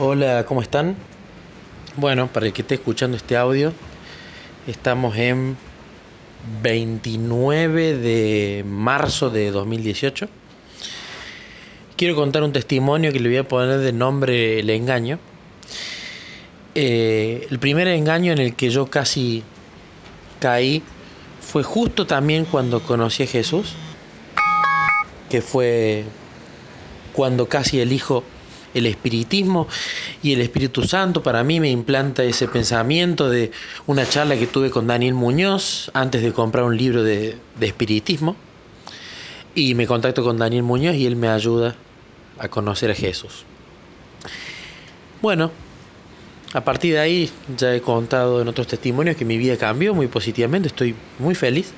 Hola, ¿cómo están? Bueno, para el que esté escuchando este audio, estamos en 29 de marzo de 2018. Quiero contar un testimonio que le voy a poner de nombre El engaño. Eh, el primer engaño en el que yo casi caí fue justo también cuando conocí a Jesús, que fue cuando casi elijo el espiritismo y el Espíritu Santo para mí me implanta ese pensamiento de una charla que tuve con Daniel Muñoz antes de comprar un libro de, espiritismo y me contacto con Daniel Muñoz y él me ayuda a conocer a Jesús. Bueno, a partir de ahí ya he contado en otros testimonios que mi vida cambió muy positivamente, estoy muy feliz.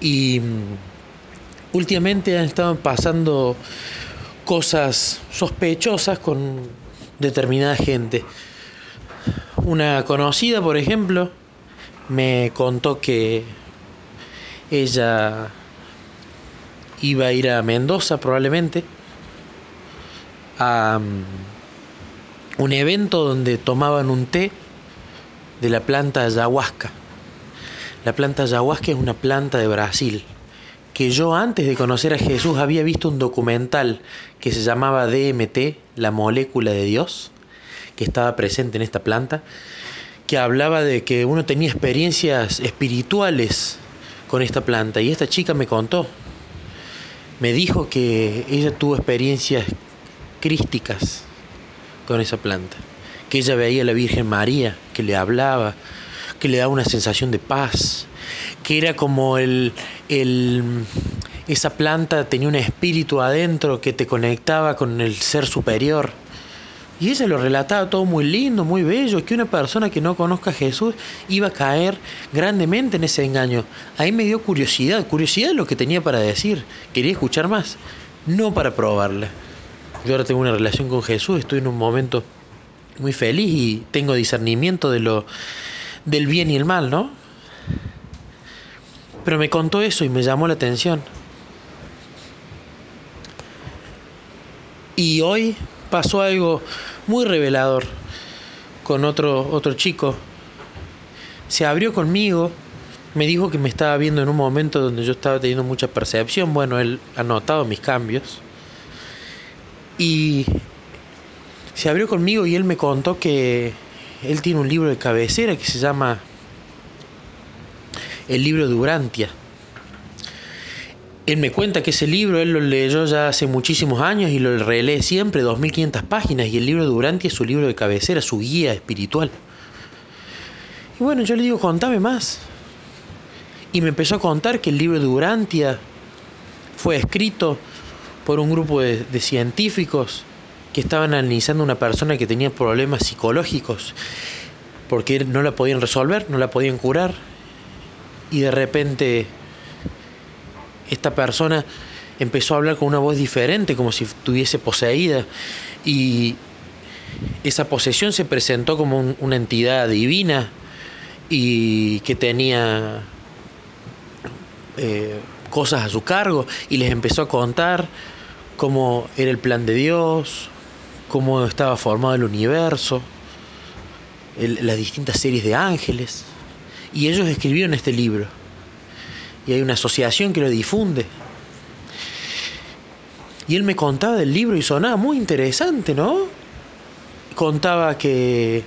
Y mm, últimamente han estado pasando cosas sospechosas con determinada gente. Una conocida, por ejemplo, me contó que ella iba a ir a Mendoza probablemente a um, un evento donde tomaban un té de la planta ayahuasca. La planta ayahuasca es una planta de Brasil que yo antes de conocer a Jesús había visto un documental que se llamaba DMT, la molécula de Dios, que estaba presente en esta planta, que hablaba de que uno tenía experiencias espirituales con esta planta. Y esta chica me contó, me dijo que ella tuvo experiencias crísticas con esa planta, que ella veía a la Virgen María, que le hablaba, que le daba una sensación de paz, que era como el, esa planta tenía un espíritu adentro que te conectaba con el ser superior. Y ella lo relataba todo muy lindo, muy bello, que una persona que no conozca a Jesús iba a caer grandemente en ese engaño. Ahí me dio curiosidad, curiosidad de lo que tenía para decir. Quería escuchar más, no para probarla. Yo ahora tengo una relación con Jesús, estoy en un momento muy feliz y tengo discernimiento de lo del bien y el mal, ¿no? Pero me contó eso y me llamó la atención. Y hoy pasó algo muy revelador con otro, otro chico. Se abrió conmigo, me dijo que me estaba viendo en un momento donde yo estaba teniendo mucha percepción. Bueno, él ha notado mis cambios. Y se abrió conmigo y él me contó que él tiene un libro de cabecera que se llama el libro de Urantia. Él me cuenta que ese libro él lo leyó ya hace muchísimos años y lo relee siempre, 2500 páginas, y el libro de Urantia es su libro de cabecera, su guía espiritual. Y bueno, yo le digo, contame más. Y me empezó a contar que el libro de Urantia fue escrito por un grupo de, de científicos que estaban analizando una persona que tenía problemas psicológicos porque no la podían resolver, no la podían curar y de repente esta persona empezó a hablar con una voz diferente, como si estuviese poseída, y esa posesión se presentó como una entidad divina y que tenía eh, cosas a su cargo y les empezó a contar cómo era el plan de Dios, cómo estaba formado el universo, las distintas series de ángeles. Y ellos escribieron este libro. Y hay una asociación que lo difunde. Y él me contaba del libro y sonaba muy interesante, ¿no? Contaba que,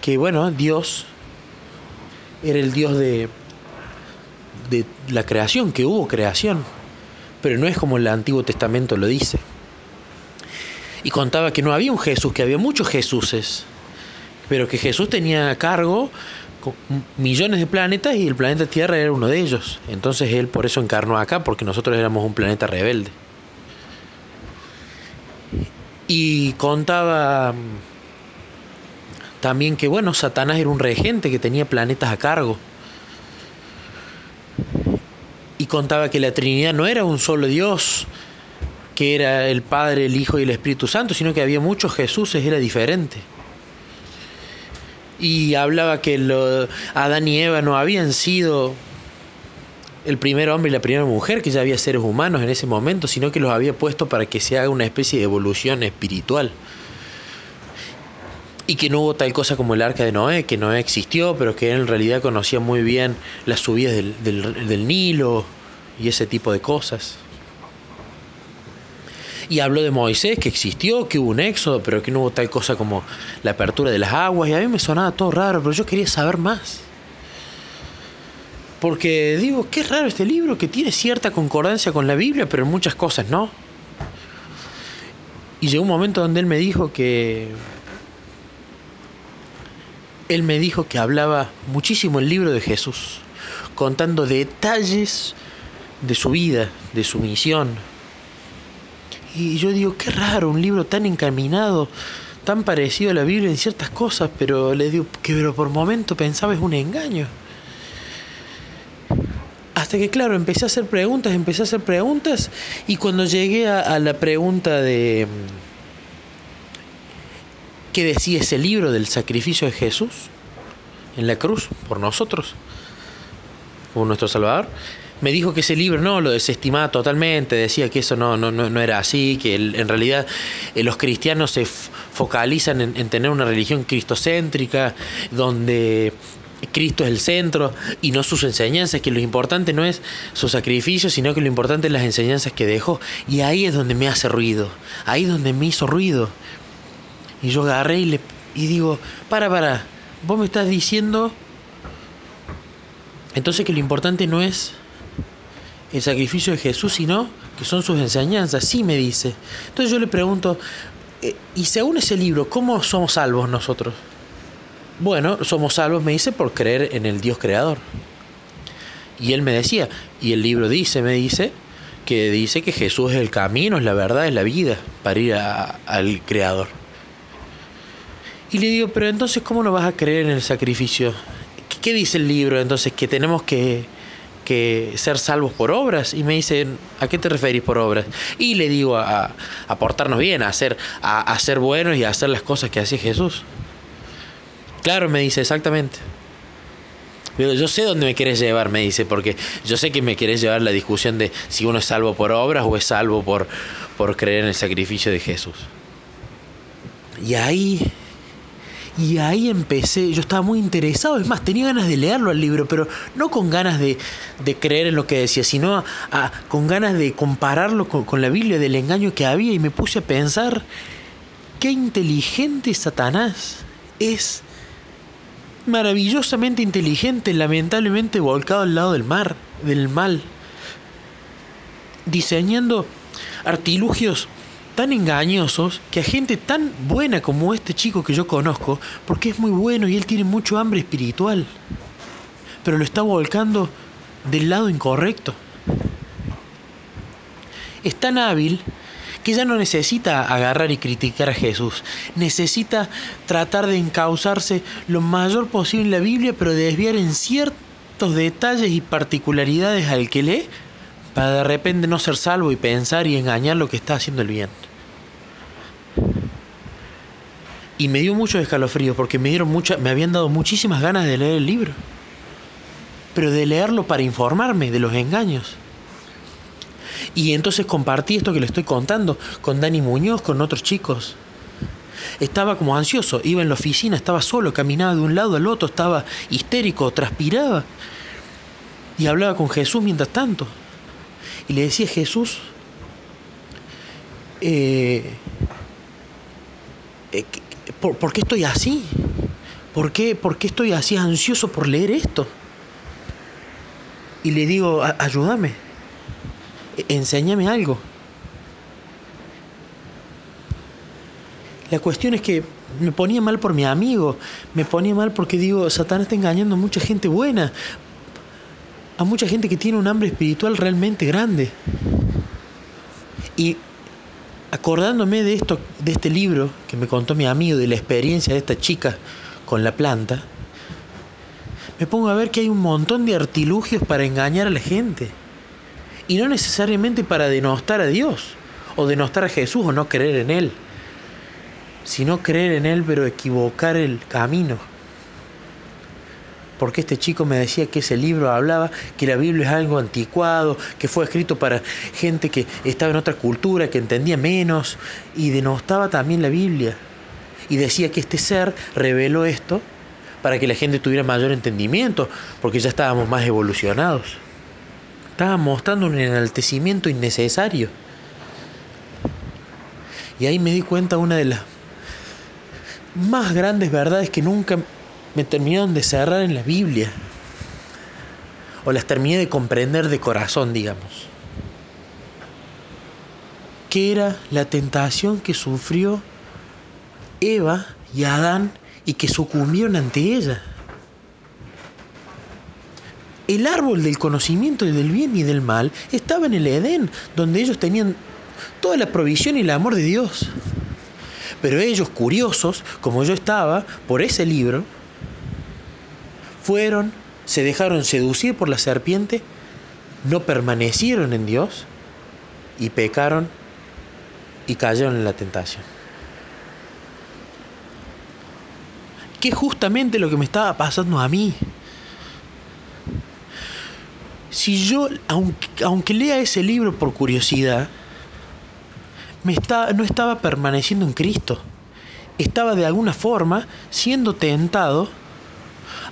que bueno, Dios era el Dios de, de la creación, que hubo creación, pero no es como el Antiguo Testamento lo dice. Y contaba que no había un Jesús, que había muchos Jesuses, pero que Jesús tenía a cargo millones de planetas y el planeta Tierra era uno de ellos. Entonces él por eso encarnó acá, porque nosotros éramos un planeta rebelde. Y contaba mm, también que, bueno, Satanás era un regente que tenía planetas a cargo. Y contaba que la Trinidad no era un solo Dios, que era el Padre, el Hijo y el Espíritu Santo, sino que había muchos Jesuses, era diferente y hablaba que lo, Adán y Eva no habían sido el primer hombre y la primera mujer, que ya había seres humanos en ese momento, sino que los había puesto para que se haga una especie de evolución espiritual. Y que no hubo tal cosa como el arca de Noé, que Noé existió, pero que en realidad conocía muy bien las subidas del, del Nilo y ese tipo de cosas. Y habló de Moisés, que existió, que hubo un éxodo, pero que no hubo tal cosa como la apertura de las aguas. Y a mí me sonaba todo raro, pero yo quería saber más. Porque digo, qué raro este libro que tiene cierta concordancia con la Biblia, pero en muchas cosas no. Y llegó un momento donde él me dijo que... Él me dijo que hablaba muchísimo el libro de Jesús, contando detalles de su vida, de su misión. Y yo digo, qué raro, un libro tan encaminado, tan parecido a la Biblia en ciertas cosas, pero le digo que pero por momento pensaba es un engaño. Hasta que, claro, empecé a hacer preguntas, empecé a hacer preguntas, y cuando llegué a, la pregunta de qué decía ese libro del sacrificio de Jesús en la cruz por nosotros, por nuestro Salvador, me dijo que ese libro no lo desestimaba totalmente, decía que eso no, no, no, era así, que en realidad eh, los cristianos se focalizan en, en, tener una religión cristocéntrica, donde Cristo es el centro y no sus enseñanzas, que lo importante no es su sacrificio, sino que lo importante es las enseñanzas que dejó. Y ahí es donde me hace ruido, ahí es donde me hizo ruido. Y yo agarré y, le, y digo, para, para, vos me estás diciendo entonces que lo importante no es el sacrificio de Jesús, sino que son sus enseñanzas. Sí, me dice. Entonces yo le pregunto, eh, y según ese libro, ¿cómo somos salvos nosotros? Bueno, somos salvos, me dice, por creer en el Dios creador. Y él me decía, y el libro dice, me dice, que dice que Jesús es el camino, es la verdad, es la vida para ir al creador. Y le digo, pero entonces, ¿cómo no vas a creer en el sacrificio? ¿Qué, dice el libro entonces? Que tenemos que, que ser salvos por obras. Y me dice, ¿a qué te referís por obras? Y le digo, a, a portarnos bien, a ser, a, ser buenos y a hacer las cosas que hacía Jesús. Claro, me dice, exactamente. Yo sé dónde me quieres llevar, me dice, porque yo sé que me quieres llevar la discusión de si uno es salvo por obras o es salvo por, por creer en el sacrificio de Jesús. Y ahí, y ahí empecé, yo estaba muy interesado, es más, tenía ganas de leerlo al libro, pero no con ganas de, de creer en lo que decía, sino con ganas de compararlo con, con la Biblia, del engaño que había, y me puse a pensar, qué inteligente Satanás es maravillosamente inteligente, lamentablemente volcado al lado del mar, del mal, diseñando artilugios tan engañosos que a gente tan buena como este chico que yo conozco, porque es muy bueno y él tiene mucho hambre espiritual, pero lo está volcando del lado incorrecto. Es tan hábil que ya no necesita agarrar y criticar a Jesús, necesita tratar de encauzarse lo mayor posible en la Biblia, pero desviar en ciertos detalles y particularidades al que lee, para de repente no ser salvo y pensar y engañar lo que está haciendo el bien. Y me dio mucho escalofrío porque me dieron mucha, me habían dado muchísimas ganas de leer el libro. Pero de leerlo para informarme de los engaños. Y entonces compartí esto que le estoy contando con Dani Muñoz, con otros chicos. Estaba como ansioso, iba en la oficina, estaba solo, caminaba de un lado al otro, estaba histérico, transpiraba. Y hablaba con Jesús mientras tanto. Y le decía, Jesús, eh, eh, ¿por, qué estoy así? ¿Por qué, ¿Por qué estoy así ansioso por leer esto? Y le digo, ayúdame enséñame algo. La cuestión es que me ponía mal por mi amigo, me ponía mal porque digo, Satanás está engañando a mucha gente buena, a mucha gente que tiene un hambre espiritual realmente grande. Y acordándome de esto, de este libro que me contó mi amigo, de la experiencia de esta chica con la planta, me pongo a ver que hay un montón de artilugios para engañar a la gente. Y no necesariamente para denostar a Dios, o denostar a Jesús, o no creer en Él, sino creer en Él pero equivocar el camino. Porque este chico me decía que ese libro hablaba que la Biblia es algo anticuado, que fue escrito para gente que estaba en otra cultura, que entendía menos, y denostaba también la Biblia. Y decía que este ser reveló esto para que la gente tuviera mayor entendimiento, porque ya estábamos más evolucionados. Estaba mostrando un enaltecimiento innecesario. Y ahí me di cuenta una de las más grandes verdades que nunca me terminaron de cerrar en la Biblia. O las terminé de comprender de corazón, digamos. Que era la tentación que sufrió Eva y Adán y que sucumbieron ante ella. El árbol del conocimiento del bien y del mal estaba en el Edén, donde ellos tenían toda la provisión y el amor de Dios. Pero ellos, curiosos, como yo estaba, por ese libro, fueron, se dejaron seducir por la serpiente, no permanecieron en Dios y pecaron y cayeron en la tentación. Que es justamente lo que me estaba pasando a mí. Si yo, aunque, aunque lea ese libro por curiosidad, me no estaba permaneciendo en Cristo. Estaba de alguna forma siendo tentado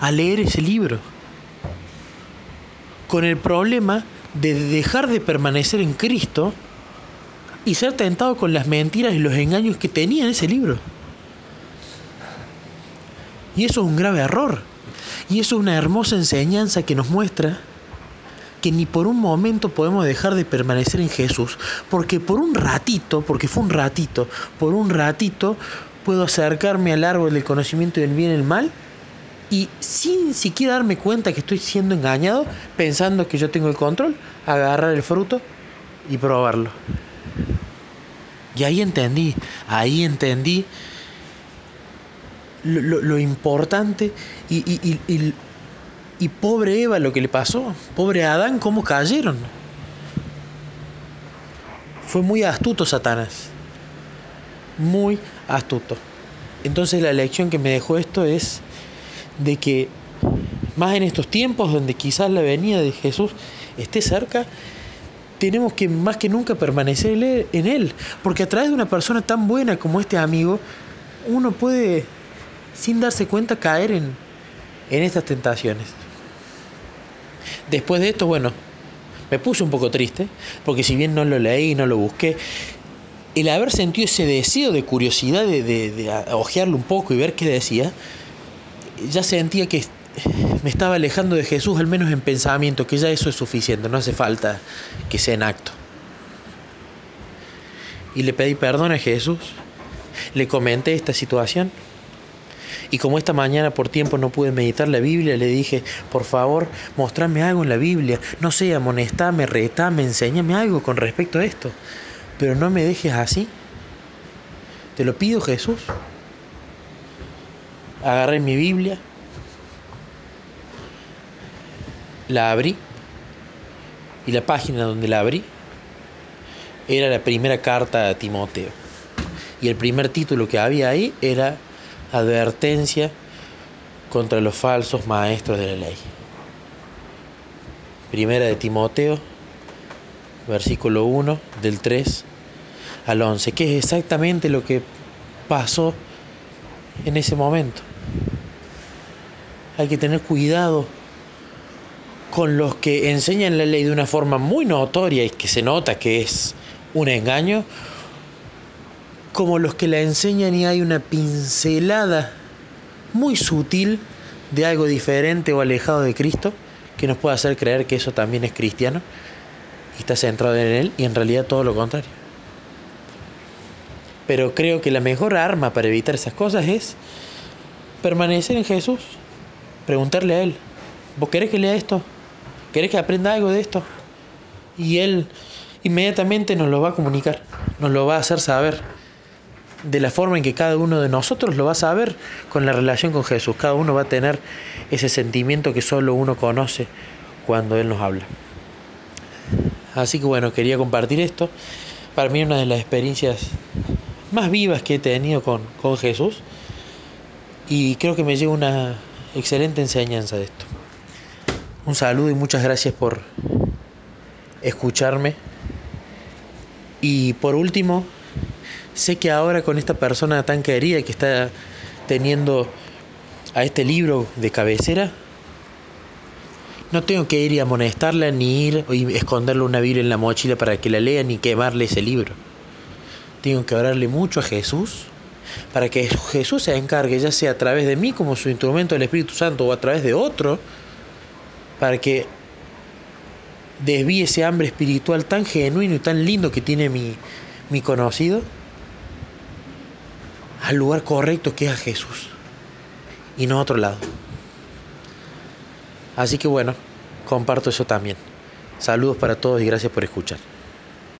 a leer ese libro. Con el problema de dejar de permanecer en Cristo y ser tentado con las mentiras y los engaños que tenía en ese libro. Y eso es un grave error. Y eso es una hermosa enseñanza que nos muestra que ni por un momento podemos dejar de permanecer en Jesús, porque por un ratito, porque fue un ratito, por un ratito puedo acercarme al árbol del conocimiento del bien y el mal y sin siquiera darme cuenta que estoy siendo engañado, pensando que yo tengo el control, agarrar el fruto y probarlo. Y ahí entendí, ahí entendí lo, importante y, y y pobre Eva lo que le pasó, pobre Adán cómo cayeron. Fue muy astuto Satanás, muy astuto. Entonces la lección que me dejó esto es de que más en estos tiempos donde quizás la venida de Jesús esté cerca, tenemos que más que nunca permanecer en Él. Porque a través de una persona tan buena como este amigo, uno puede, sin darse cuenta, caer en, en estas tentaciones. Después de esto, bueno, me puse un poco triste, porque si bien no lo leí, no lo busqué, el haber sentido ese deseo de curiosidad de, de, ojearlo un poco y ver qué decía, ya sentía que me estaba alejando de Jesús, al menos en pensamiento, que ya eso es suficiente, no hace falta que sea en acto. Y le pedí perdón a Jesús, le comenté esta situación y como esta mañana por tiempo no pude meditar la Biblia, le dije, por favor, mostrame algo en la Biblia. No sé, amonestame, retame, enséñame algo con respecto a esto. Pero no me dejes así. Te lo pido, Jesús. Agarré mi Biblia, la abrí y la página donde la abrí era la primera carta a Timoteo. Y el primer título que había ahí era advertencia contra los falsos maestros de la ley. Primera de Timoteo, versículo 1, del 3 al 11, que es exactamente lo que pasó en ese momento. Hay que tener cuidado con los que enseñan la ley de una forma muy notoria y que se nota que es un engaño como los que la enseñan y hay una pincelada muy sutil de algo diferente o alejado de Cristo que nos puede hacer creer que eso también es cristiano y está centrado en Él y en realidad todo lo contrario. Pero creo que la mejor arma para evitar esas cosas es permanecer en Jesús, preguntarle a Él, ¿vos querés que lea esto? ¿Querés que aprenda algo de esto? Y Él inmediatamente nos lo va a comunicar, nos lo va a hacer saber de la forma en que cada uno de nosotros lo va a saber con la relación con Jesús. Cada uno va a tener ese sentimiento que solo uno conoce cuando Él nos habla. Así que bueno, quería compartir esto. Para mí una de las experiencias más vivas que he tenido con, con Jesús. Y creo que me lleva una excelente enseñanza de esto. Un saludo y muchas gracias por escucharme. Y por último, sé que ahora con esta persona tan querida que está teniendo a este libro de cabecera, no tengo que ir y amonestarla, ni ir y esconderle una Biblia en la mochila para que la lea, ni quemarle ese libro. Tengo que orarle mucho a Jesús para que Jesús se encargue, ya sea a través de mí como su instrumento del Espíritu Santo o a través de otro, para que desvíe ese hambre espiritual tan genuino y tan lindo que tiene mi, mi conocido al lugar correcto que es a Jesús y no a otro lado. Así que bueno, comparto eso también. Saludos para todos y gracias por escuchar.